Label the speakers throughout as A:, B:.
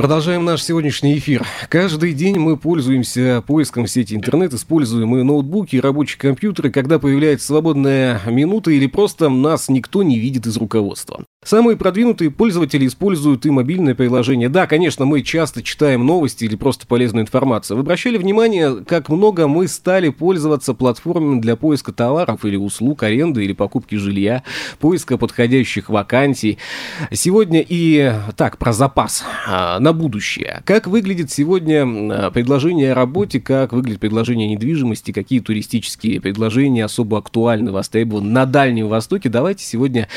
A: Продолжаем наш сегодняшний эфир. Каждый день мы пользуемся поиском в сети интернет, используем и ноутбуки, и рабочие компьютеры, когда появляется свободная минута или просто нас никто не видит из руководства. Самые продвинутые пользователи используют и мобильное приложение. Да, конечно, мы часто читаем новости или просто полезную информацию. Вы обращали внимание, как много мы стали пользоваться платформами для поиска товаров или услуг, аренды или покупки жилья, поиска подходящих вакансий. Сегодня и так, про запас а, на будущее. Как выглядит сегодня предложение о работе, как выглядит предложение о недвижимости, какие туристические предложения особо актуальны, востребованы на Дальнем Востоке. Давайте сегодня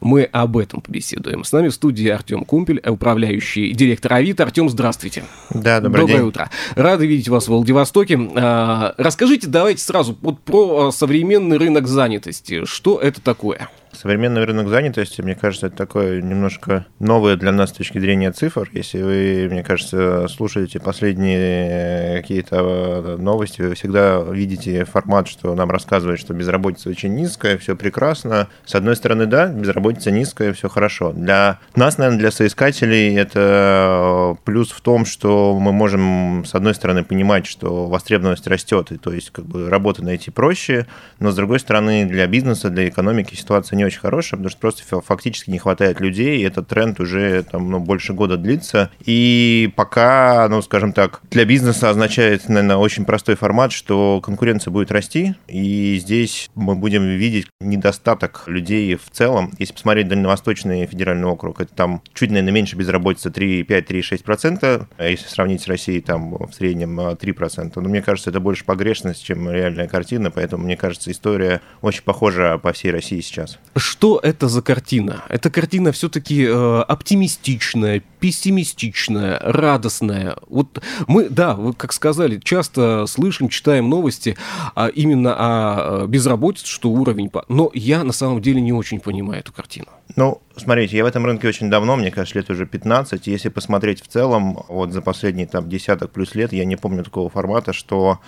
A: мы об этом побеседуем. С нами в студии Артем Кумпель, управляющий директор Авито. Артем, здравствуйте.
B: Да, добрый
A: Доброе
B: день.
A: утро. Рады видеть вас в Владивостоке. А, расскажите, давайте сразу вот про а, современный рынок занятости. Что это такое?
B: Современный рынок занятости, мне кажется, это такое немножко новое для нас с точки зрения цифр. Если вы, мне кажется, слушаете последние какие-то новости, вы всегда видите формат, что нам рассказывают, что безработица очень низкая, все прекрасно. С одной стороны, да, безработица низкая, все хорошо. Для нас, наверное, для соискателей это плюс в том, что мы можем, с одной стороны, понимать, что востребованность растет, и то есть как бы работу найти проще, но с другой стороны, для бизнеса, для экономики ситуация не очень хорошая, потому что просто фактически не хватает людей, и этот тренд уже там, ну, больше года длится. И пока, ну, скажем так, для бизнеса означает, наверное, очень простой формат, что конкуренция будет расти, и здесь мы будем видеть недостаток людей в целом. Если посмотреть Дальневосточный федеральный округ, это там чуть, наверное, меньше безработица 3,5-3,6%, а если сравнить с Россией, там в среднем 3%. Но мне кажется, это больше погрешность, чем реальная картина, поэтому, мне кажется, история очень похожа по всей России сейчас.
A: Что это за картина? Эта картина все-таки э, оптимистичная, пессимистичная, радостная. Вот мы, да, вы как сказали, часто слышим, читаем новости а именно о безработице, что уровень... Но я на самом деле не очень понимаю эту картину.
B: Ну, смотрите, я в этом рынке очень давно, мне кажется, лет уже 15. Если посмотреть в целом, вот за последние там десяток плюс лет, я не помню такого формата, что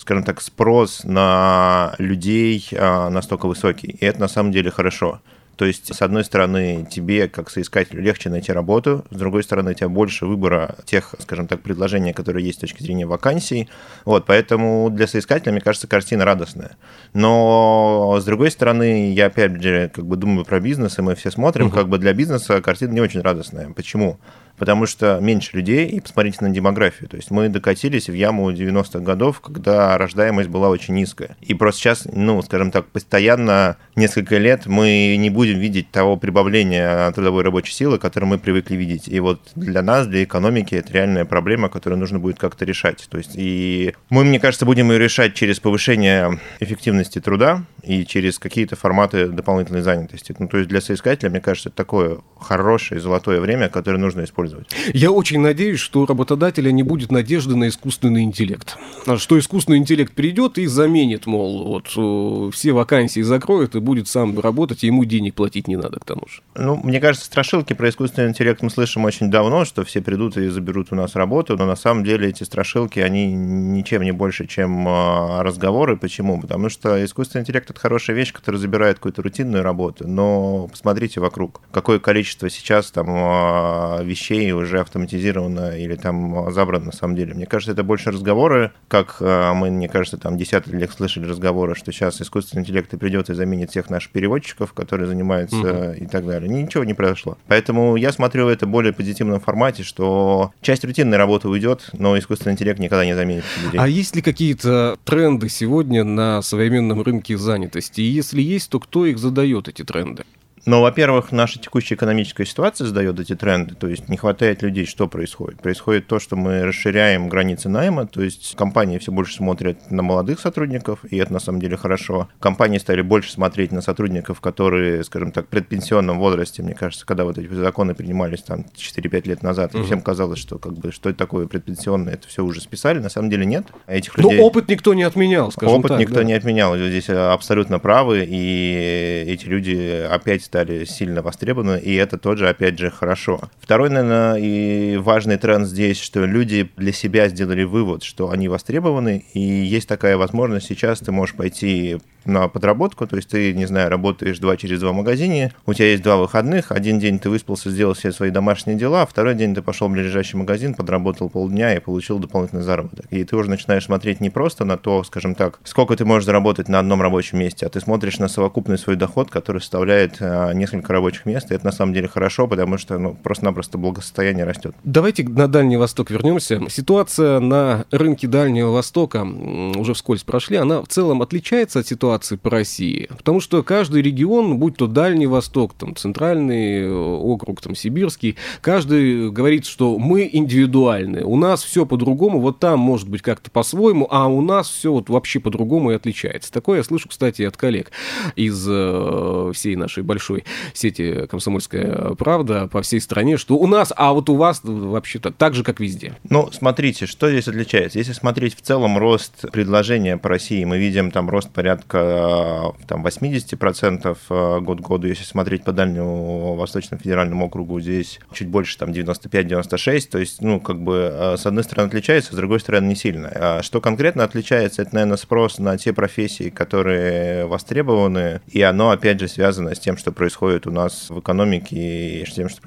B: скажем так, спрос на людей а, настолько высокий. И это на самом деле хорошо. То есть, с одной стороны, тебе, как соискателю, легче найти работу, с другой стороны, у тебя больше выбора тех, скажем так, предложений, которые есть с точки зрения вакансий. Вот, поэтому для соискателя, мне кажется, картина радостная. Но, с другой стороны, я, опять же, как бы думаю про бизнес, и мы все смотрим, угу. как бы для бизнеса картина не очень радостная. Почему? Потому что меньше людей, и посмотрите на демографию. То есть мы докатились в яму 90-х годов, когда рождаемость была очень низкая. И просто сейчас, ну, скажем так, постоянно несколько лет мы не будем видеть того прибавления трудовой рабочей силы, которое мы привыкли видеть. И вот для нас, для экономики, это реальная проблема, которую нужно будет как-то решать. То есть и мы, мне кажется, будем ее решать через повышение эффективности труда и через какие-то форматы дополнительной занятости. Ну, то есть для соискателя, мне кажется, это такое хорошее золотое время, которое нужно использовать.
A: Я очень надеюсь, что у работодателя не будет надежды на искусственный интеллект. А что искусственный интеллект придет и заменит, мол, вот э, все вакансии закроет и будет сам работать, и ему денег платить не надо к тому же.
B: Ну, мне кажется, страшилки про искусственный интеллект мы слышим очень давно, что все придут и заберут у нас работу, но на самом деле эти страшилки, они ничем не больше, чем а, разговоры. Почему? Потому что искусственный интеллект — это хорошая вещь, которая забирает какую-то рутинную работу, но посмотрите вокруг, какое количество сейчас там а, вещей уже автоматизировано или там забрано на самом деле. Мне кажется, это больше разговоры, как э, мы, мне кажется, там десятки лет слышали разговоры, что сейчас искусственный интеллект придет и заменит всех наших переводчиков, которые занимаются угу. и так далее. Ничего не произошло. Поэтому я смотрю это более позитивном формате, что часть рутинной работы уйдет, но искусственный интеллект никогда не заменит людей.
A: А есть ли какие-то тренды сегодня на современном рынке занятости? И если есть, то кто их задает, эти тренды?
B: Но, во-первых, наша текущая экономическая ситуация задает эти тренды, то есть не хватает людей, что происходит? Происходит то, что мы расширяем границы найма, то есть компании все больше смотрят на молодых сотрудников, и это на самом деле хорошо. Компании стали больше смотреть на сотрудников, которые, скажем так, в предпенсионном возрасте, мне кажется, когда вот эти законы принимались там 4-5 лет назад, угу. всем казалось, что как бы что это такое предпенсионное, это все уже списали, на самом деле нет.
A: Этих людей... Но опыт никто не отменял, скажем
B: Опыт
A: так,
B: никто
A: да.
B: не отменял, здесь абсолютно правы, и эти люди опять стали сильно востребованы, и это тоже, опять же, хорошо. Второй, наверное, и важный тренд здесь, что люди для себя сделали вывод, что они востребованы, и есть такая возможность, сейчас ты можешь пойти на подработку, то есть ты, не знаю, работаешь два через два магазине, у тебя есть два выходных, один день ты выспался, сделал все свои домашние дела, а второй день ты пошел в ближайший магазин, подработал полдня и получил дополнительный заработок. И ты уже начинаешь смотреть не просто на то, скажем так, сколько ты можешь заработать на одном рабочем месте, а ты смотришь на совокупный свой доход, который составляет а, несколько рабочих мест, и это на самом деле хорошо, потому что ну, просто-напросто благосостояние растет.
A: Давайте на Дальний Восток вернемся. Ситуация на рынке Дальнего Востока уже вскользь прошли, она в целом отличается от ситуации по России. Потому что каждый регион, будь то Дальний Восток, там, Центральный э, округ, там, Сибирский, каждый говорит, что мы индивидуальны. У нас все по-другому, вот там может быть как-то по-своему, а у нас все вот вообще по-другому и отличается. Такое я слышу, кстати, от коллег из э, всей нашей большой сети «Комсомольская правда» по всей стране, что у нас, а вот у вас вообще-то так же, как везде.
B: Ну, смотрите, что здесь отличается. Если смотреть в целом рост предложения по России, мы видим там рост порядка Э, там, 80% э, год к году. Если смотреть по Дальнему Восточному федеральному округу, здесь чуть больше, там 95-96. То есть, ну, как бы, э, с одной стороны отличается, с другой стороны не сильно. А что конкретно отличается, это, наверное, спрос на те профессии, которые востребованы, и оно, опять же, связано с тем, что происходит у нас в экономике и с тем, что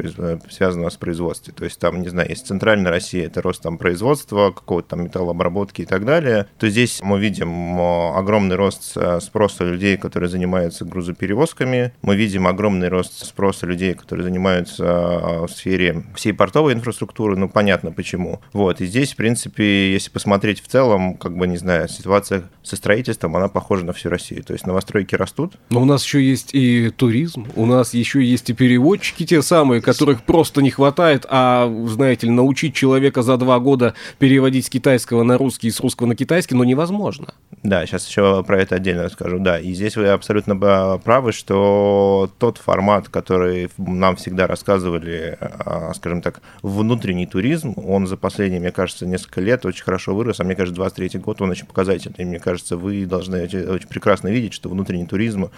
B: связано с производством. То есть, там, не знаю, есть центральная Россия, это рост там производства, какого-то там металлообработки и так далее, то здесь мы видим огромный рост спроса людей, которые занимаются грузоперевозками. Мы видим огромный рост спроса людей, которые занимаются а, в сфере всей портовой инфраструктуры. Ну, понятно почему. Вот. И здесь, в принципе, если посмотреть в целом, как бы, не знаю, ситуация со строительством, она похожа на всю Россию. То есть новостройки растут.
A: Но у нас еще есть и туризм, у нас еще есть и переводчики те самые, которых просто не хватает, а, знаете ли, научить человека за два года переводить с китайского на русский и с русского на китайский, ну, невозможно.
B: Да, сейчас еще про это отдельно скажу, да. И здесь вы абсолютно правы, что тот формат, который нам всегда рассказывали, а, скажем так, внутренний туризм, он за последние, мне кажется, несколько лет очень хорошо вырос, а мне кажется, 23 год он очень показательный. Мне кажется, вы должны очень прекрасно видеть, что внутренний туризм,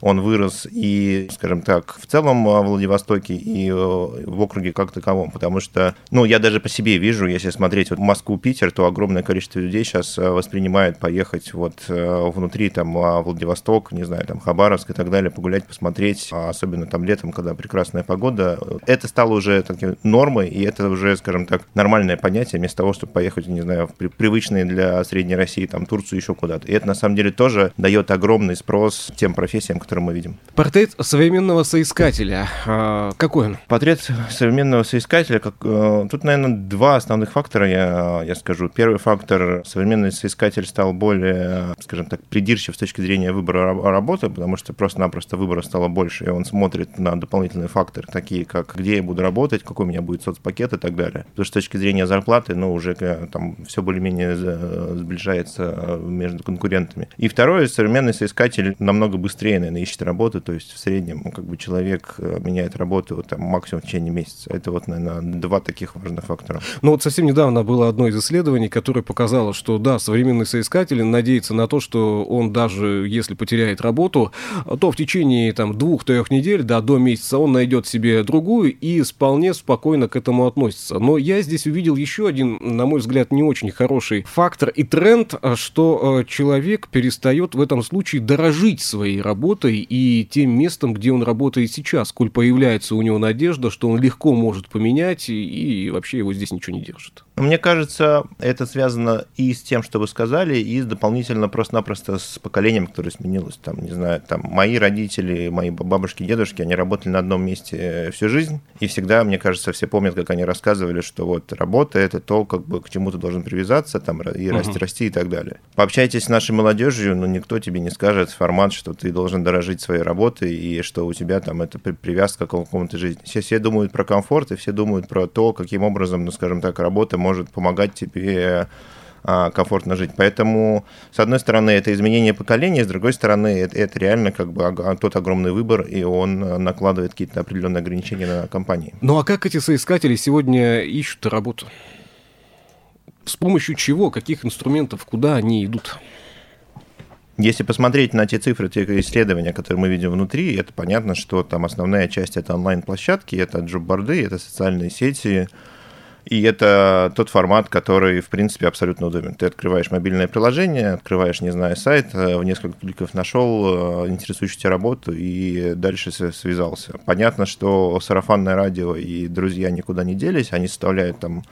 B: он вырос и, скажем так, в целом в Владивостоке и э, в округе как таковом, потому что, ну, я даже по себе вижу, если смотреть вот Москву-Питер, то огромное количество людей сейчас э, воспринимает поехать вот э, внутри там Владивосток, не знаю, там Хабаровск и так далее, погулять, посмотреть, а особенно там летом, когда прекрасная погода. Это стало уже такой нормой, и это уже, скажем так, нормальное понятие, вместо того, чтобы поехать, не знаю, в привычные для Средней России, там, Турцию, еще куда-то. И это, на самом деле, тоже дает огромный спрос тем профессиям, которые мы видим.
A: Портрет современного соискателя. А, какой он?
B: Портрет современного соискателя, как, э, тут, наверное, два основных фактора, я, я скажу. Первый фактор, современный соискатель стал более, скажем так, придирчив с точки зрения выбора работы, потому что просто-напросто выбора стало больше, и он смотрит на дополнительные факторы, такие как где я буду работать, какой у меня будет соцпакет и так далее. Потому что с точки зрения зарплаты, ну, уже э, там все более-менее сближается э, между конкурентами. И второе, современный соискатель намного быстрее, наверное, ищет работу, то есть в среднем ну, как бы человек э, меняет работу там, максимум в течение месяца. Это вот, наверное, два таких важных фактора.
A: Ну вот совсем недавно было одно из исследований, которое показало, что да, современный соискатель надеется на то, что он даже если потеряет работу, то в течение там двух-трех недель, да, до месяца он найдет себе другую и вполне спокойно к этому относится. Но я здесь увидел еще один, на мой взгляд, не очень хороший фактор и тренд, что э, человек перестает в этом случае дорожить своей работой и тем местом, где он работает сейчас, коль появляется у него надежда, что он легко может поменять и, и вообще его здесь ничего не держит.
B: Мне кажется, это связано и с тем, что вы сказали, и дополнительно просто-напросто с поколением, которое сменилось. Там, не знаю, там мои родители, мои бабушки, дедушки, они работали на одном месте всю жизнь, и всегда, мне кажется, все помнят, как они рассказывали, что вот работа – это то, как бы к чему ты должен привязаться, там, и расти, uh-huh. расти и так далее. Пообщайтесь с нашей молодежью, но никто тебе не скажет формат, что ты должен дорожить своей работой, и что у тебя там это привязка к какому-то жизни. Все, все думают про комфорт, и все думают про то, каким образом, ну, скажем так, работа может помогать тебе а, комфортно жить. Поэтому, с одной стороны, это изменение поколения, с другой стороны, это, это реально как бы тот огромный выбор, и он накладывает какие-то определенные ограничения на компании.
A: Ну а как эти соискатели сегодня ищут работу? С помощью чего, каких инструментов, куда они идут?
B: Если посмотреть на те цифры, те исследования, которые мы видим внутри, это понятно, что там основная часть это онлайн-площадки, это джобборды, это социальные сети, и это тот формат, который, в принципе, абсолютно удобен. Ты открываешь мобильное приложение, открываешь, не знаю, сайт, э, в несколько кликов нашел э, интересующую тебя работу и дальше связался. Понятно, что сарафанное радио и друзья никуда не делись, они составляют там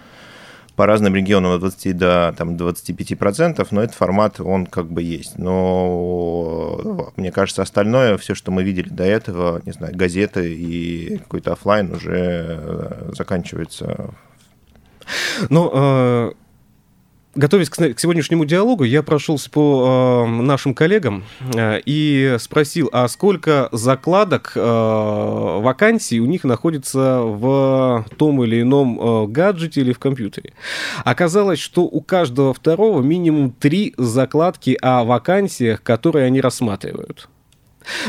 B: по разным регионам от 20 до там, 25%, но этот формат, он как бы есть. Но мне кажется, остальное, все, что мы видели до этого, не знаю, газеты и какой-то офлайн уже э, заканчивается
A: но э, Готовясь к, сегодняшнему диалогу, я прошелся по э, нашим коллегам э, и спросил, а сколько закладок вакансий у них находится в том или ином гаджете или в компьютере. Оказалось, что у каждого второго минимум три закладки о вакансиях, которые они рассматривают.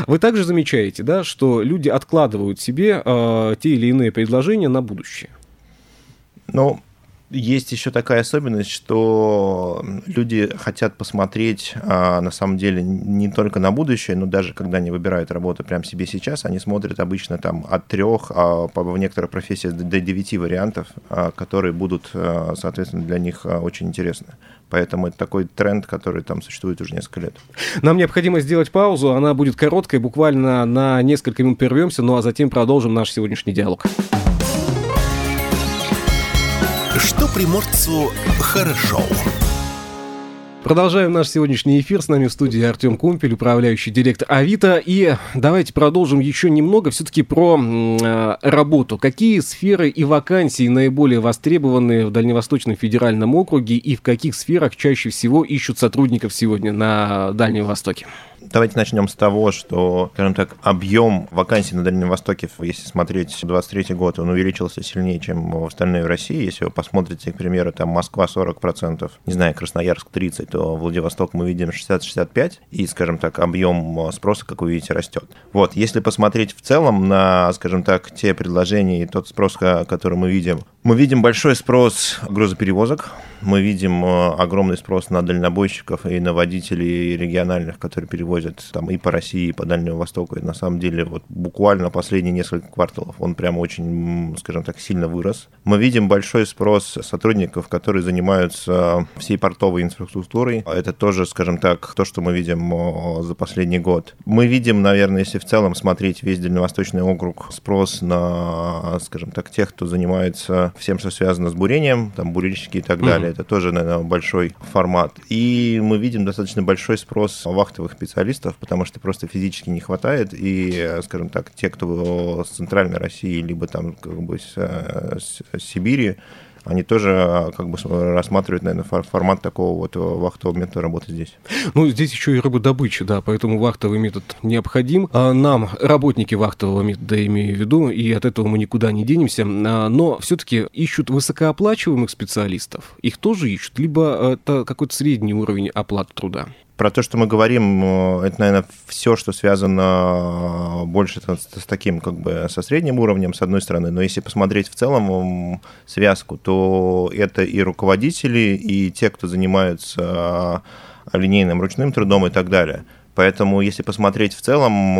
A: Вы также замечаете, да, что люди откладывают себе э, те или иные предложения на будущее?
B: Ну, есть еще такая особенность, что люди хотят посмотреть а, на самом деле не только на будущее, но даже когда они выбирают работу прямо себе сейчас, они смотрят обычно там от трех, а в некоторых профессиях до девяти вариантов, а, которые будут, а, соответственно, для них а, очень интересны. Поэтому это такой тренд, который там существует уже несколько лет.
A: Нам необходимо сделать паузу, она будет короткой, буквально на несколько минут прервемся, ну а затем продолжим наш сегодняшний диалог.
C: Приморцу хорошо.
A: Продолжаем наш сегодняшний эфир. С нами в студии Артем Кумпель, управляющий директор Авито. И давайте продолжим еще немного все-таки про э, работу. Какие сферы и вакансии наиболее востребованы в Дальневосточном федеральном округе и в каких сферах чаще всего ищут сотрудников сегодня на Дальнем Востоке?
B: Давайте начнем с того, что, скажем так, объем вакансий на Дальнем Востоке, если смотреть 23 год, он увеличился сильнее, чем в остальной России. Если вы посмотрите, к примеру, там Москва 40%, не знаю, Красноярск 30%, то Владивосток мы видим 60-65%, и, скажем так, объем спроса, как вы видите, растет. Вот, если посмотреть в целом на, скажем так, те предложения и тот спрос, который мы видим, мы видим большой спрос грузоперевозок, мы видим э, огромный спрос на дальнобойщиков и на водителей региональных, которые перевозят там и по России, и по Дальнему Востоку. И на самом деле вот буквально последние несколько кварталов он прям очень, скажем так, сильно вырос. Мы видим большой спрос сотрудников, которые занимаются всей портовой инфраструктурой. Это тоже, скажем так, то, что мы видим э, за последний год. Мы видим, наверное, если в целом смотреть весь Дальневосточный округ, спрос на, скажем так, тех, кто занимается всем, что связано с бурением, там бурильщики и так далее это тоже, наверное, большой формат. И мы видим достаточно большой спрос вахтовых специалистов, потому что просто физически не хватает. И, скажем так, те, кто с центральной России, либо там как бы с, с Сибири, они тоже а, как бы рассматривают, наверное, формат такого вот вахтового метода работы здесь.
A: Ну, здесь еще и рыбодобыча, да, поэтому вахтовый метод необходим. А нам, работники вахтового метода, имею в виду, и от этого мы никуда не денемся, а, но все-таки ищут высокооплачиваемых специалистов. Их тоже ищут, либо это какой-то средний уровень оплаты труда?
B: Про то, что мы говорим, э, это, наверное, все, что связано э, больше с, таким, как бы, со средним уровнем, с одной стороны. Но если посмотреть в целом связку, то это и руководители, и те, кто занимаются э, линейным ручным трудом и так далее. Поэтому, если посмотреть в целом,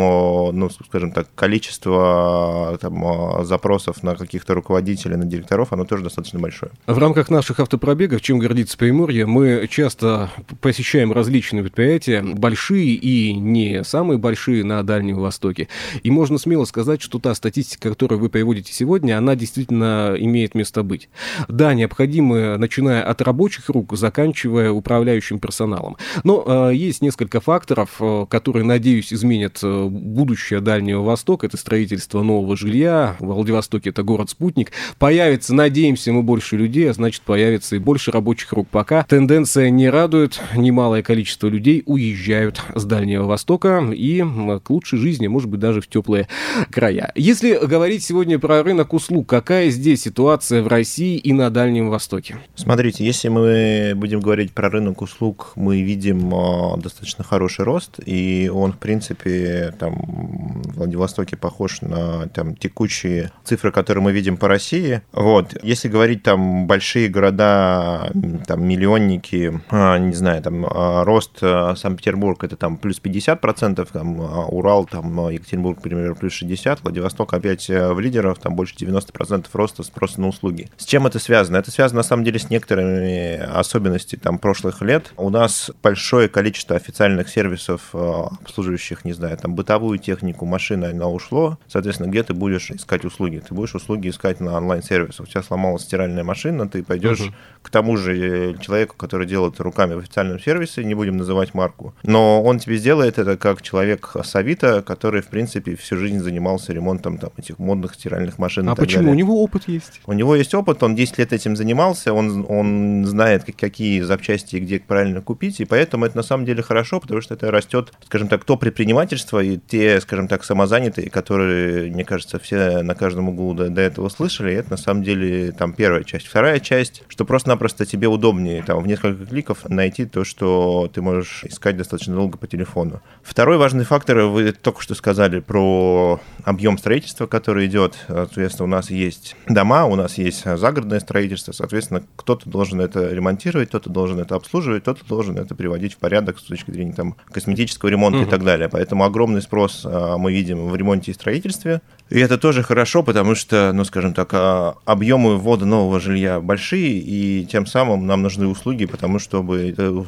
B: ну, скажем так, количество там, запросов на каких-то руководителей, на директоров, оно тоже достаточно большое.
A: В рамках наших автопробегов, чем гордится Приморье, мы часто посещаем различные предприятия, большие и не самые большие на Дальнем Востоке. И можно смело сказать, что та статистика, которую вы приводите сегодня, она действительно имеет место быть. Да, необходимы, начиная от рабочих рук, заканчивая управляющим персоналом. Но э, есть несколько факторов, которые, надеюсь, изменят э, будущее Дальнего Востока. Это строительство нового жилья. В Владивостоке это город-спутник. Появится, надеемся, мы больше людей, а значит, появится и больше рабочих рук. Пока тенденция не радует. Немалое количество людей уезжают с Дальнего Востока и к лучшей жизни, может быть, даже в теплые края. Если говорить сегодня про рынок услуг, какая здесь ситуация в России и на Дальнем Востоке?
B: Смотрите, если мы будем говорить про рынок услуг, мы видим э, достаточно хороший рост и он, в принципе, там, в Владивостоке похож на там, текущие цифры, которые мы видим по России. Вот. Если говорить там большие города, там, миллионники, а, не знаю, там, а, рост а, Санкт-Петербург это там плюс 50%, там, Урал, там, Екатеринбург, например, плюс 60%, Владивосток опять э, в лидерах, там больше 90% роста спроса на услуги. С чем это связано? Это связано, на самом деле, с некоторыми особенностями там, прошлых лет. У нас большое количество официальных сервисов, э, обслуживающих, не знаю, там, бытовую технику, машины, она ушло. Соответственно, где ты будешь искать услуги? Ты будешь услуги искать на онлайн-сервисах. У тебя сломалась стиральная машина, ты пойдешь uh-huh. к тому же человеку, который делает руками в официальном сервисе, не будем называть марку, но он тебе сделает это как человек с Авито, который, в принципе, всю жизнь занимался ремонтом там, этих модных стиральных машин.
A: А почему?
B: Далее.
A: У него опыт есть.
B: У него есть опыт, он 10 лет этим занимался, он, он знает, какие запчасти и где правильно купить, и поэтому это на самом деле хорошо, потому что это растет, скажем так, то предпринимательство и те, скажем так, самозанятые, которые, мне кажется, все на каждом углу до, до этого слышали, это на самом деле там первая часть. Вторая часть, что просто-напросто тебе удобнее там в несколько кликов найти то, что ты можешь искать достаточно долго по телефону. Второй важный фактор, вы только что сказали про объем строительства, который идет. Соответственно, у нас есть дома, у нас есть загородное строительство, соответственно, кто-то должен это ремонтировать, кто-то должен это обслуживать, кто-то должен это приводить в порядок с точки зрения там, косметического ремонта угу. и так далее. Поэтому огромный спрос а, мы видим в ремонте и строительстве. И это тоже хорошо, потому что, ну, скажем так, а, объемы ввода нового жилья большие, и тем самым нам нужны услуги, потому чтобы это,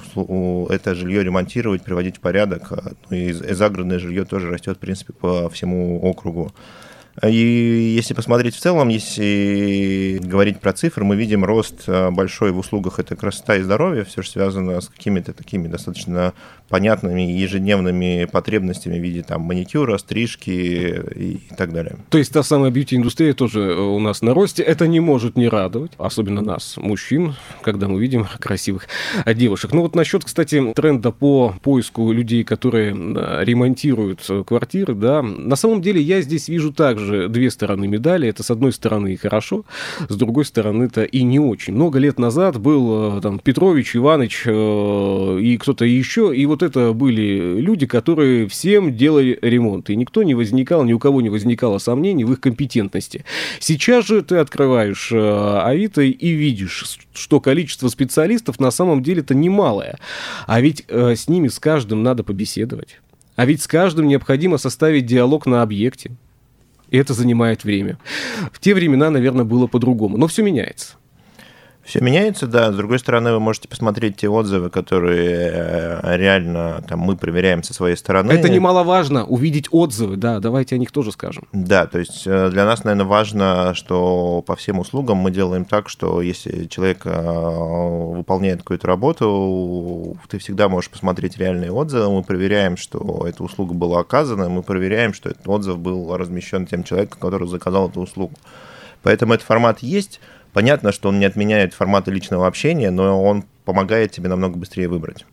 B: это жилье ремонтировать, приводить в порядок. А, ну, и загородное жилье тоже растет, в принципе, по всему округу. И если посмотреть в целом, если говорить про цифры, мы видим рост а, большой в услугах, это красота и здоровье, все же связано с какими-то такими достаточно понятными ежедневными потребностями в виде там маникюра, стрижки и так далее.
A: То есть та самая бьюти-индустрия тоже э, у нас на росте. Это не может не радовать, особенно нас, мужчин, когда мы видим красивых девушек. Ну вот насчет, кстати, тренда по поиску людей, которые ремонтируют э, квартиры, да, на самом деле я здесь вижу также две стороны медали. Это с одной стороны и хорошо, с другой стороны это и не очень. Много лет назад был э, там Петрович, Иваныч и кто-то еще, и вот это были люди, которые всем делали ремонт, и никто не возникал, ни у кого не возникало сомнений в их компетентности. Сейчас же ты открываешь э, Авито и видишь, что количество специалистов на самом деле-то немалое, а ведь э, с ними с каждым надо побеседовать. А ведь с каждым необходимо составить диалог на объекте. И это занимает время. В те времена, наверное, было по-другому. Но все меняется.
B: Все меняется, да. С другой стороны, вы можете посмотреть те отзывы, которые э, реально там, мы проверяем со своей стороны.
A: Это немаловажно, увидеть отзывы, да, давайте о них тоже скажем.
B: Да, то есть э, для нас, наверное, важно, что по всем услугам мы делаем так, что если человек э, выполняет какую-то работу, ты всегда можешь посмотреть реальные отзывы, мы проверяем, что эта услуга была оказана, мы проверяем, что этот отзыв был размещен тем человеком, который заказал эту услугу. Поэтому этот формат есть. Понятно, что он не отменяет форматы личного общения, но он помогает тебе намного быстрее выбрать.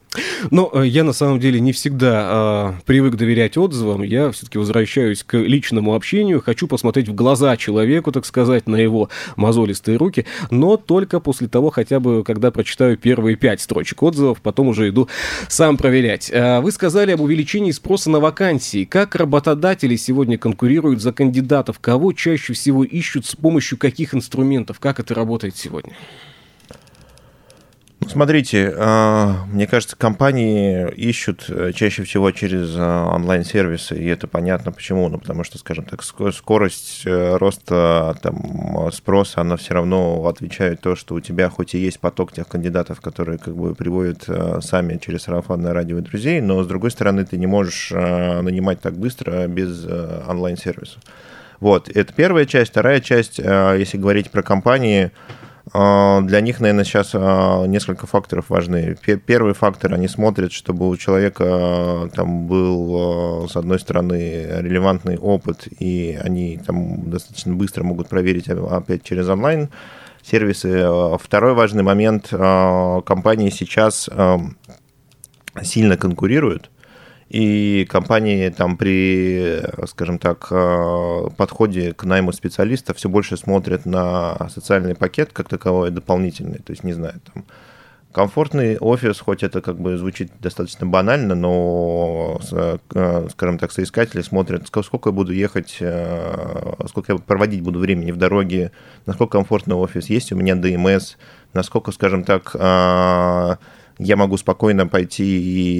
A: Но э, я на самом деле не всегда э, привык доверять отзывам. Я все-таки возвращаюсь к личному общению, хочу посмотреть в глаза человеку, так сказать, на его мозолистые руки, но только после того, хотя бы, когда прочитаю первые пять строчек отзывов, потом уже иду сам проверять. Э, вы сказали об увеличении спроса на вакансии. Как работодатели сегодня конкурируют за кандидатов? Кого чаще всего ищут с помощью каких инструментов? Как это работает сегодня?
B: Смотрите, а, мне кажется, компании ищут э, чаще всего через а, онлайн-сервисы, и это понятно почему. Ну, потому что, скажем так, скорость э, роста там, спроса, она все равно отвечает то, что у тебя хоть и есть поток тех кандидатов, которые как бы приводят э, сами через сарафанное радио и друзей, но, с другой стороны, ты не можешь нанимать так быстро без онлайн-сервисов. Вот, это первая часть. Вторая часть, если говорить про компании, для них, наверное, сейчас а, несколько факторов важны. Первый фактор, они смотрят, чтобы у человека а, там был, с одной стороны, релевантный опыт, и они там достаточно быстро могут проверить опять через онлайн сервисы. Второй важный момент, компании сейчас сильно конкурируют, и компании там при, скажем так, э, подходе к найму специалиста все больше смотрят на социальный пакет как таковой дополнительный. То есть, не знаю, там Комфортный офис, хоть это как бы звучит достаточно банально, но, э, скажем так, соискатели смотрят, сколько я буду ехать, э, сколько я проводить буду времени в дороге, насколько комфортный офис, есть у меня ДМС, насколько, скажем так, э, я могу спокойно пойти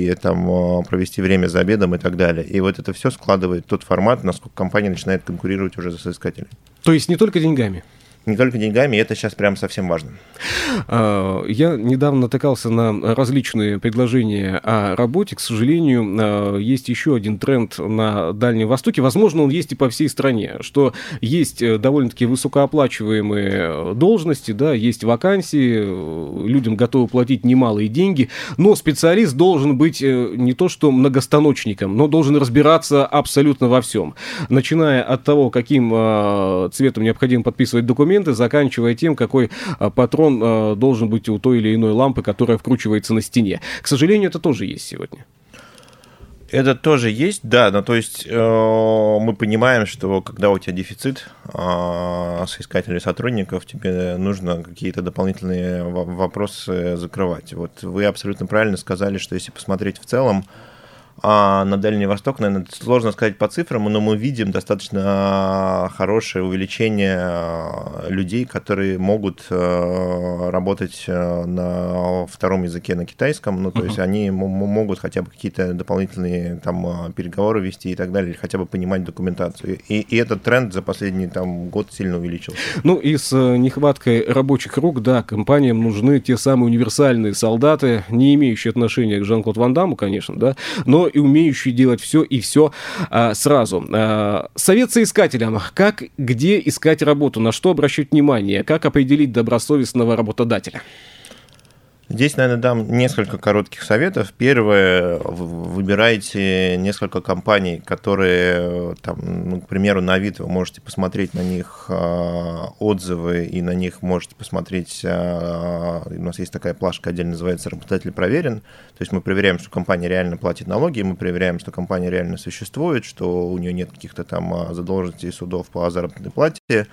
B: и там провести время за обедом и так далее. И вот это все складывает тот формат, насколько компания начинает конкурировать уже за соискателей.
A: То есть не только деньгами?
B: Не только деньгами, и это сейчас прям совсем важно.
A: А, я недавно натыкался на различные предложения о работе. К сожалению, а, есть еще один тренд на Дальнем Востоке. Возможно, он есть и по всей стране, что есть э, довольно-таки высокооплачиваемые должности, да, есть вакансии, э, людям готовы платить немалые деньги, но специалист должен быть э, не то что многостаночником, но должен разбираться абсолютно во всем. Начиная от того, каким а, цветом необходимо подписывать документы, документы, заканчивая тем, какой а, патрон а, должен быть у той или иной лампы, которая вкручивается на стене. К сожалению, это тоже есть сегодня.
B: Это тоже есть, да, но то есть э, мы понимаем, что когда у тебя дефицит э, соискателей сотрудников, тебе нужно какие-то дополнительные вопросы закрывать. Вот вы абсолютно правильно сказали, что если посмотреть в целом, а на Дальний Восток, наверное, сложно сказать по цифрам, но мы видим достаточно хорошее увеличение а, людей, которые могут а, работать а, на втором языке, на китайском. Ну, то uh-huh. есть они могут хотя бы какие-то дополнительные там переговоры вести и так далее, или хотя бы понимать документацию. И, и этот тренд за последний там год сильно увеличился.
A: Ну и с э, нехваткой рабочих рук, да, компаниям нужны те самые универсальные солдаты, не имеющие отношения к Жан-Клод Ван Даму, конечно, да, но и умеющие делать все и все а, сразу. А, совет соискателям. Как, где искать работу, на что обращать внимание, как определить добросовестного работодателя?
B: Здесь, наверное, дам несколько коротких советов. Первое, выбирайте несколько компаний, которые, там, ну, к примеру, на Авито вы можете посмотреть на них э, отзывы и на них можете посмотреть, э, у нас есть такая плашка отдельно называется «Работодатель проверен», то есть мы проверяем, что компания реально платит налоги, мы проверяем, что компания реально существует, что у нее нет каких-то там задолженностей судов по заработной плате,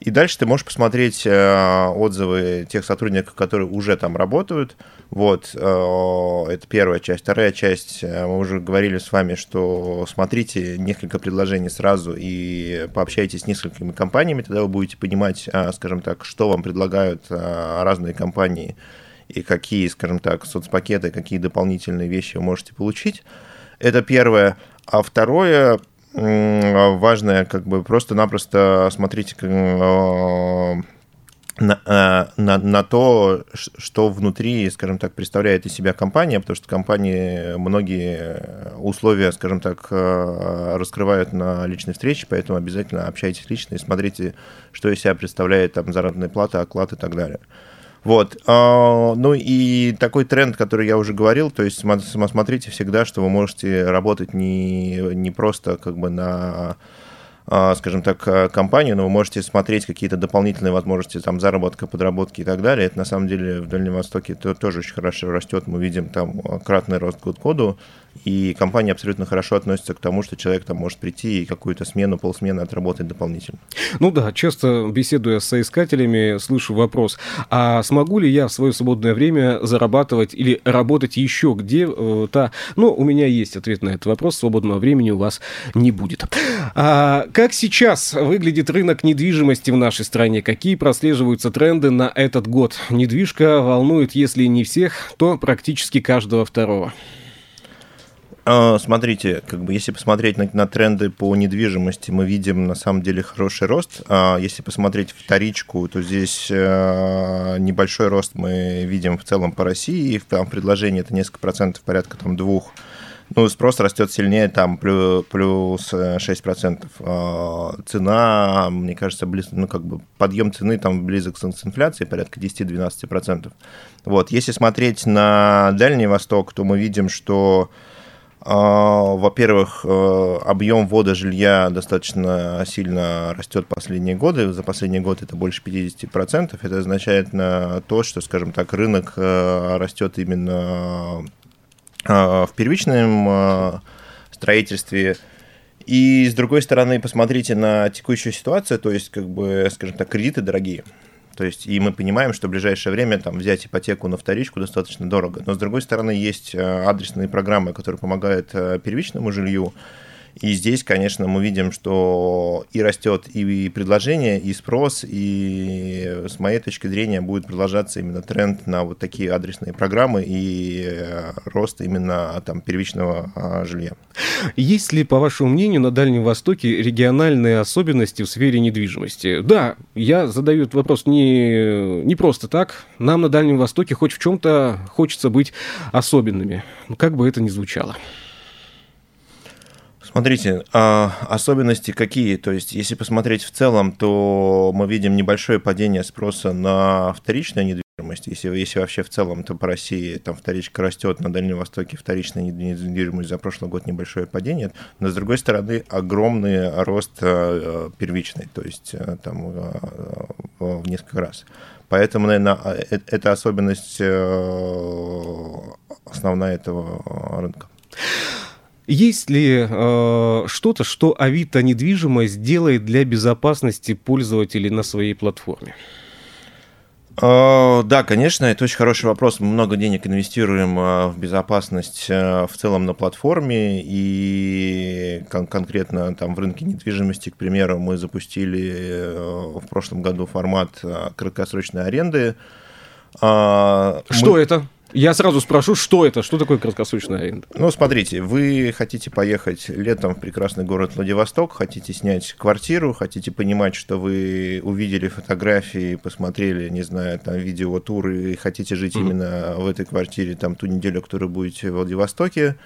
B: и дальше ты можешь посмотреть э, отзывы тех сотрудников, которые уже там работают. Вот, э, это первая часть. Вторая часть, э, мы уже говорили с вами, что смотрите несколько предложений сразу и пообщайтесь с несколькими компаниями, тогда вы будете понимать, э, скажем так, что вам предлагают э, разные компании и какие, скажем так, соцпакеты, какие дополнительные вещи вы можете получить. Это первое. А второе, важное, как бы просто-напросто смотрите э, на, э, на, на то, что внутри, скажем так, представляет из себя компания, потому что компании многие условия, скажем так, раскрывают на личной встрече, поэтому обязательно общайтесь лично и смотрите, что из себя представляет там заработная плата, оклад и так далее. Вот. А, ну и такой тренд, который я уже говорил, то есть смотрите всегда, что вы можете работать не, не просто как бы на а, скажем так, компанию, но вы можете смотреть какие-то дополнительные возможности там заработка, подработки и так далее. Это на самом деле в Дальнем Востоке это тоже очень хорошо растет. Мы видим там кратный рост год к году. И компания абсолютно хорошо относится к тому, что человек там может прийти и какую-то смену, полсмены отработать дополнительно.
A: Ну да, часто беседуя с соискателями, слышу вопрос, а смогу ли я в свое свободное время зарабатывать или работать еще где-то? Ну, у меня есть ответ на этот вопрос, свободного времени у вас не будет. А как сейчас выглядит рынок недвижимости в нашей стране? Какие прослеживаются тренды на этот год? Недвижка волнует, если не всех, то практически каждого второго.
B: А, смотрите, как бы если посмотреть на, на тренды по недвижимости, мы видим на самом деле хороший рост. А если посмотреть вторичку, то здесь э, небольшой рост мы видим в целом по России. Там предложение это несколько процентов, порядка там двух. Ну, спрос растет сильнее, там плюс, плюс 6%. А, цена, мне кажется, близ, ну, как бы подъем цены там близок с инфляцией, порядка 10-12%. Вот, если смотреть на Дальний Восток, то мы видим, что а, во-первых, э, объем ввода жилья достаточно сильно растет последние годы. За последний год это больше 50%. Это означает на то, что, скажем так, рынок э, растет именно э, в первичном строительстве. И с другой стороны, посмотрите на текущую ситуацию, то есть, как бы, скажем так, кредиты дорогие. То есть, и мы понимаем, что в ближайшее время там, взять ипотеку на вторичку достаточно дорого. Но, с другой стороны, есть э, адресные программы, которые помогают э, первичному жилью. И здесь, конечно, мы видим, что и растет и предложение, и спрос, и с моей точки зрения будет продолжаться именно тренд на вот такие адресные программы и э, рост именно там первичного а, жилья.
A: Есть ли, по вашему мнению, на Дальнем Востоке региональные особенности в сфере недвижимости? Да, я задаю этот вопрос не, не просто так. Нам на Дальнем Востоке хоть в чем-то хочется быть особенными, как бы это ни звучало.
B: Смотрите, а особенности какие? То есть, если посмотреть в целом, то мы видим небольшое падение спроса на вторичную недвижимость. Если, если вообще в целом, то по России там вторичка растет, на Дальнем Востоке вторичная недвижимость за прошлый год небольшое падение. Но, с другой стороны, огромный рост э, первичной, то есть э, там э, в несколько раз. Поэтому, наверное, это особенность основная этого рынка.
A: Есть ли э, что-то, что Авито недвижимость делает для безопасности пользователей на своей платформе?
B: Uh, да, конечно, это очень хороший вопрос. Мы много денег инвестируем uh, в безопасность uh, в целом на платформе и кон- конкретно там в рынке недвижимости, к примеру, мы запустили в прошлом году формат краткосрочной аренды.
A: Что мы... это? Я сразу спрошу, что это? Что такое краткосрочная аренда?
B: Ну, смотрите, вы хотите поехать летом в прекрасный город Владивосток, хотите снять квартиру, хотите понимать, что вы увидели фотографии, посмотрели, не знаю, там, видеотуры, и хотите жить mm-hmm. именно в этой квартире там ту неделю, которую будете в Владивостоке.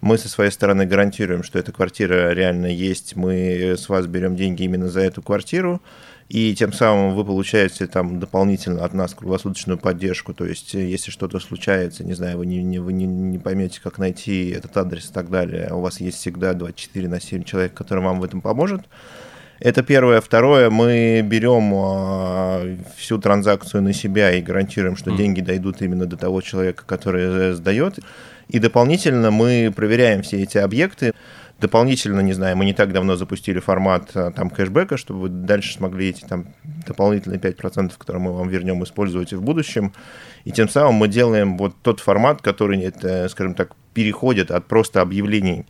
B: Мы со своей стороны гарантируем, что эта квартира реально есть, мы с вас берем деньги именно за эту квартиру и тем самым вы получаете там дополнительно от нас круглосуточную поддержку, то есть э, если что-то случается, не знаю, вы не, не, вы не, не поймете, как найти этот адрес и так далее, у вас есть всегда 24 на 7 человек, который вам в этом поможет. Это первое. Второе, мы берем а, всю транзакцию на себя и гарантируем, что mm. деньги дойдут именно до того человека, который э, сдает. И дополнительно мы проверяем все эти объекты. Дополнительно, не знаю, мы не так давно запустили формат а, там кэшбэка, чтобы вы дальше смогли эти там дополнительные 5%, которые мы вам вернем, использовать в будущем. И тем самым мы делаем вот тот формат, который, это, скажем так, переходит от просто объявлений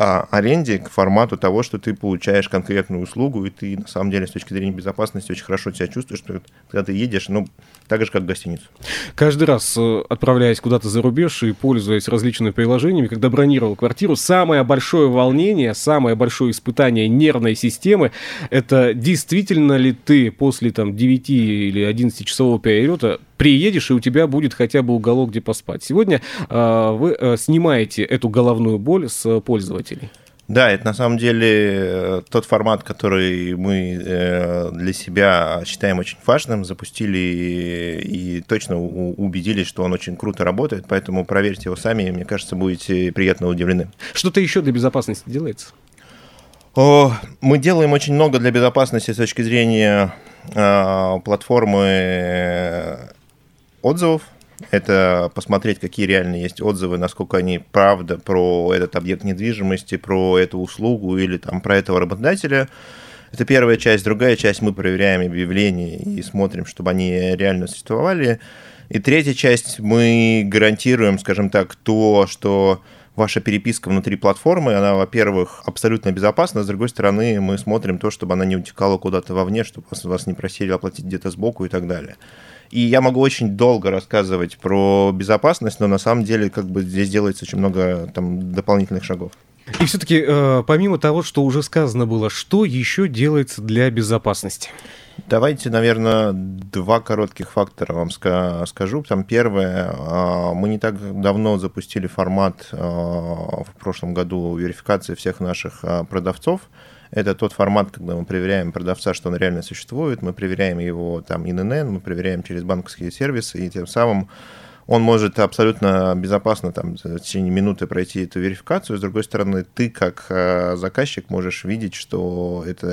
B: о аренде к формату того, что ты получаешь конкретную услугу, и ты, на самом деле, с точки зрения безопасности очень хорошо себя чувствуешь, что когда ты едешь, ну, так же, как в гостиницу.
A: Каждый раз, э, отправляясь куда-то за рубеж и пользуясь различными приложениями, когда бронировал квартиру, самое большое волнение, самое большое испытание нервной системы, это действительно ли ты после там 9 или 11 часового перелета приедешь, и у тебя будет хотя бы уголок, где поспать. Сегодня э, вы э, снимаете эту головную боль с пользователей.
B: Да, это на самом деле э, тот формат, который мы э, для себя считаем очень важным, запустили и точно убедились, что он очень круто работает, поэтому проверьте его сами, и, мне кажется, будете приятно удивлены.
A: Что-то еще для безопасности делается?
B: Мы делаем очень много для безопасности с точки зрения э, платформы отзывов, это посмотреть, какие реально есть отзывы, насколько они правда про этот объект недвижимости, про эту услугу или там про этого работодателя. Это первая часть. Другая часть мы проверяем объявления и смотрим, чтобы они реально существовали. И третья часть мы гарантируем, скажем так, то, что ваша переписка внутри платформы, она, во-первых, абсолютно безопасна, с другой стороны, мы смотрим то, чтобы она не утекала куда-то вовне, чтобы вас, не просили оплатить где-то сбоку и так далее. И я могу очень долго рассказывать про безопасность, но на самом деле как бы здесь делается очень много там дополнительных шагов.
A: И все-таки, э, помимо того, что уже сказано было, что еще делается для безопасности?
B: Давайте, наверное, два коротких фактора вам скажу. Там первое, а, мы не так давно запустили формат а, в прошлом году верификации всех наших а, продавцов. Это тот формат, когда мы проверяем продавца, что он реально существует, мы проверяем его там ИНН, мы проверяем через банковские сервисы, и тем самым он может абсолютно безопасно там, в течение минуты пройти эту верификацию. С другой стороны, ты как э, заказчик можешь видеть, что это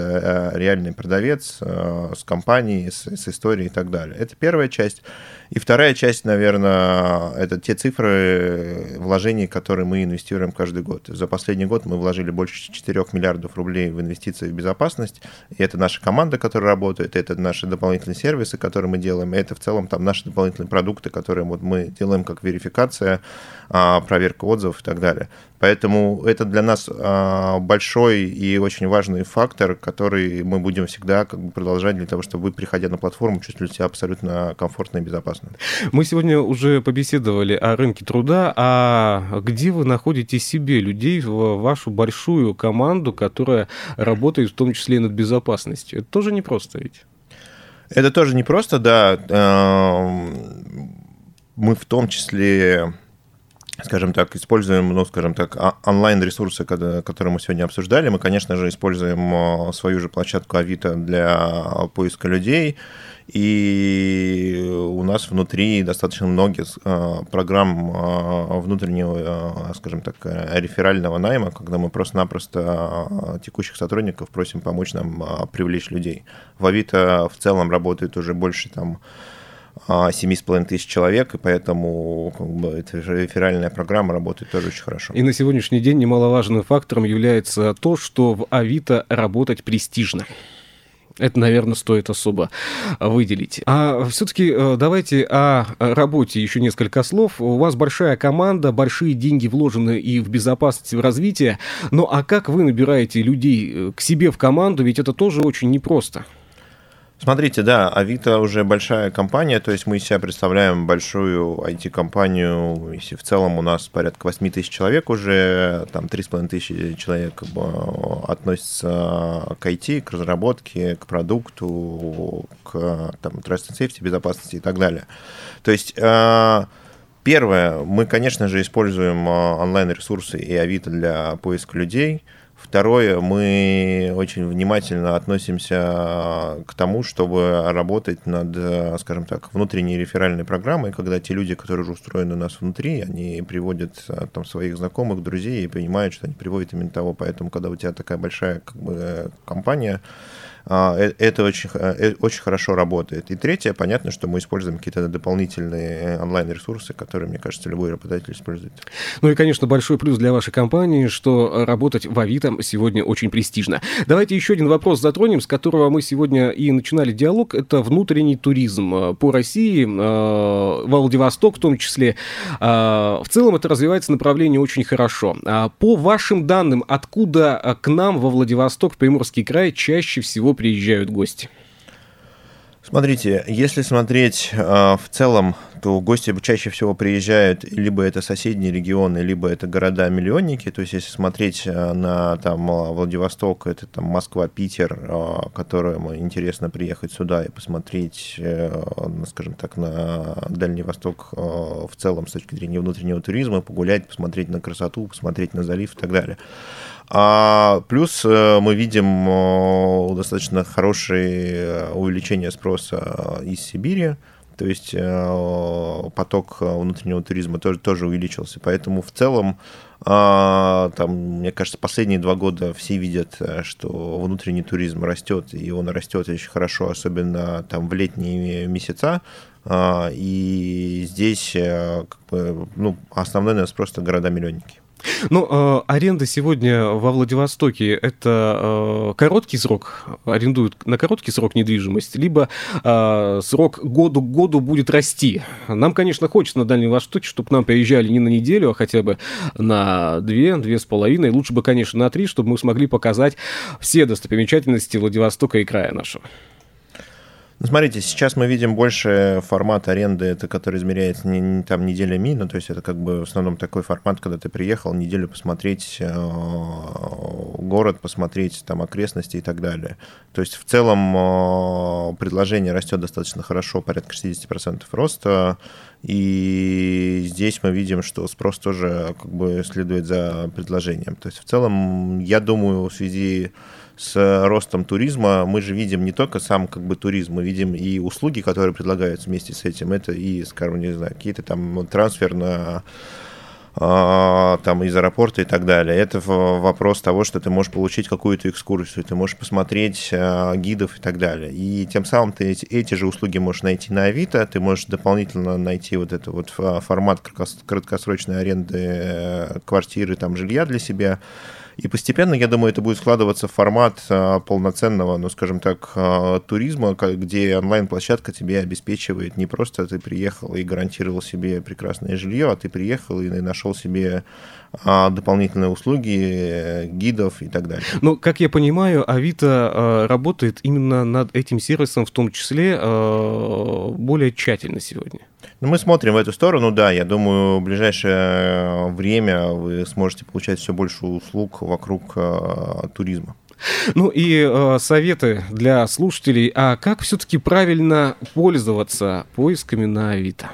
B: э, реальный продавец э, с компанией, с, с историей и так далее. Это первая часть. И вторая часть, наверное, это те цифры вложений, которые мы инвестируем каждый год. За последний год мы вложили больше 4 миллиардов рублей в инвестиции в безопасность. И это наша команда, которая работает, это наши дополнительные сервисы, которые мы делаем, и это в целом там наши дополнительные продукты, которые вот мы делаем как верификация, а, проверка отзывов и так далее. Поэтому это для нас а, большой и очень важный фактор, который мы будем всегда как бы продолжать для того, чтобы вы, приходя на платформу, чувствовали себя абсолютно комфортно и безопасно.
A: Мы сегодня уже побеседовали о рынке труда, а где вы находите себе людей в вашу большую команду, которая работает в том числе и над безопасностью? Это тоже непросто ведь?
B: Это тоже непросто, да. Эм, мы в том числе скажем так, используем, ну, скажем так, онлайн-ресурсы, которые мы сегодня обсуждали. Мы, конечно же, используем э, свою же площадку Авито для поиска людей. И у нас внутри достаточно много э, программ э, внутреннего, скажем так, реферального найма, когда мы просто-напросто текущих сотрудников просим помочь нам привлечь людей. В Авито в целом работает уже больше там 7,5 тысяч человек, и поэтому как бы, эта реферальная программа работает тоже очень хорошо.
A: И на сегодняшний день немаловажным фактором является то, что в Авито работать престижно. Это, наверное, стоит особо выделить. А все-таки э, давайте о работе еще несколько слов. У вас большая команда, большие деньги вложены и в безопасность, и в развитие. Ну а как вы набираете людей э, к себе в команду? Ведь это тоже очень непросто.
B: Смотрите, да, Авито уже большая компания, то есть мы из себя представляем большую IT-компанию, если в целом у нас порядка 8 тысяч человек уже, там 3,5 тысячи человек бы, относятся к IT, к разработке, к продукту, к там, Trust and Safety, безопасности и так далее. То есть э, Первое, мы, конечно же, используем э, онлайн-ресурсы и Авито для поиска людей – Второе, мы очень внимательно относимся к тому, чтобы работать над, скажем так, внутренней реферальной программой, когда те люди, которые уже устроены у нас внутри, они приводят там своих знакомых, друзей и понимают, что они приводят именно того. Поэтому, когда у тебя такая большая как бы, компания, э, это очень, э, очень хорошо работает. И третье, понятно, что мы используем какие-то дополнительные онлайн-ресурсы, которые, мне кажется, любой работодатель использует.
A: Ну и, конечно, большой плюс для вашей компании, что работать в Авито сегодня очень престижно. Давайте еще один вопрос затронем, с которого мы сегодня и начинали диалог. Это внутренний туризм по России, э, Владивосток в том числе. В целом это развивается направление очень хорошо. А по вашим данным, откуда к нам во Владивосток, в Приморский край, чаще всего приезжают гости?
B: Смотрите, если смотреть э, в целом, то гости чаще всего приезжают либо это соседние регионы, либо это города-миллионники. То есть, если смотреть э, на там, Владивосток, это там Москва, Питер, э, которым интересно приехать сюда и посмотреть, э, скажем так, на Дальний Восток э, в целом с точки зрения внутреннего туризма, погулять, посмотреть на красоту, посмотреть на залив и так далее. А плюс э, мы видим э, достаточно хорошее э, увеличение спроса из Сибири, то есть поток внутреннего туризма тоже, тоже увеличился. Поэтому в целом, там, мне кажется, последние два года все видят, что внутренний туризм растет, и он растет очень хорошо, особенно там в летние месяца. И здесь ну, основной у нас просто города-миллионники.
A: Ну, э, аренда сегодня во Владивостоке это э, короткий срок, арендуют на короткий срок недвижимость, либо э, срок году к году будет расти. Нам, конечно, хочется на Дальнем Востоке, чтобы нам приезжали не на неделю, а хотя бы на две, две с половиной, лучше бы, конечно, на три, чтобы мы смогли показать все достопримечательности Владивостока и края нашего.
B: Ну, смотрите, сейчас мы видим больше формат аренды, это который измеряется не, не там неделями, ну, то есть это как бы в основном такой формат, когда ты приехал неделю посмотреть э, город, посмотреть там окрестности и так далее. То есть в целом э, предложение растет достаточно хорошо, порядка 60% роста, и здесь мы видим, что спрос тоже как бы следует за предложением. То есть в целом, я думаю, в связи с ростом туризма мы же видим не только сам как бы туризм, мы видим и услуги, которые предлагаются вместе с этим. Это и, скажем, не знаю, какие-то там трансфер на там из аэропорта и так далее. Это вопрос того, что ты можешь получить какую-то экскурсию, ты можешь посмотреть а, гидов и так далее. И тем самым ты эти, же услуги можешь найти на Авито, ты можешь дополнительно найти вот этот вот формат краткосрочной аренды э, квартиры, там, жилья для себя, и постепенно, я думаю, это будет складываться в формат а, полноценного, ну, скажем так, а, туризма, где онлайн-площадка тебе обеспечивает не просто ты приехал и гарантировал себе прекрасное жилье, а ты приехал и нашел себе дополнительные услуги, э, гидов и так далее.
A: Ну, как я понимаю, Авито работает именно над этим сервисом, в том числе более тщательно сегодня.
B: Ну, мы смотрим в эту сторону, да. Я думаю, в ближайшее время вы сможете получать все больше услуг вокруг туризма.
A: Ну и э, советы для слушателей. А как все-таки правильно пользоваться поисками на Авито?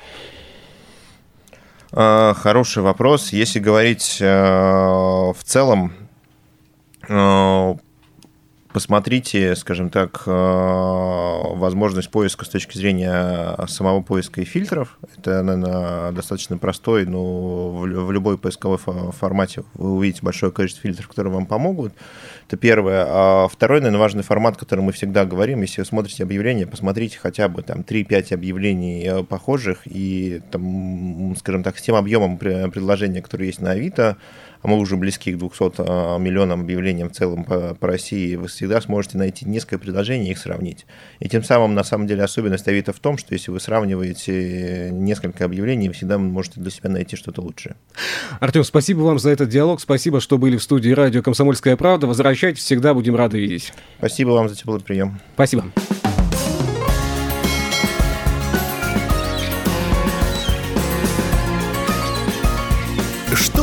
B: Э, хороший вопрос. Если говорить э, в целом, э, посмотрите, скажем так, э, возможность поиска с точки зрения самого поиска и фильтров. Это, наверное, достаточно простой, но в любой поисковой формате вы увидите большое количество фильтров, которые вам помогут. Это первое. А второй, наверное, важный формат, который мы всегда говорим, если вы смотрите объявления, посмотрите хотя бы там 3-5 объявлений э, похожих и, там, скажем так, с тем объемом предложения, которые есть на Авито, мы уже близки к 200 а, миллионам объявлениям в целом по, по России, вы всегда сможете найти несколько предложений и их сравнить. И тем самым, на самом деле, особенность Авито в том, что если вы сравниваете несколько объявлений, вы всегда можете для себя найти что-то лучшее.
A: Артем, спасибо вам за этот диалог, спасибо, что были в студии радио «Комсомольская правда». Возвращайтесь, всегда будем рады видеть.
B: Спасибо вам за теплый прием.
A: Спасибо.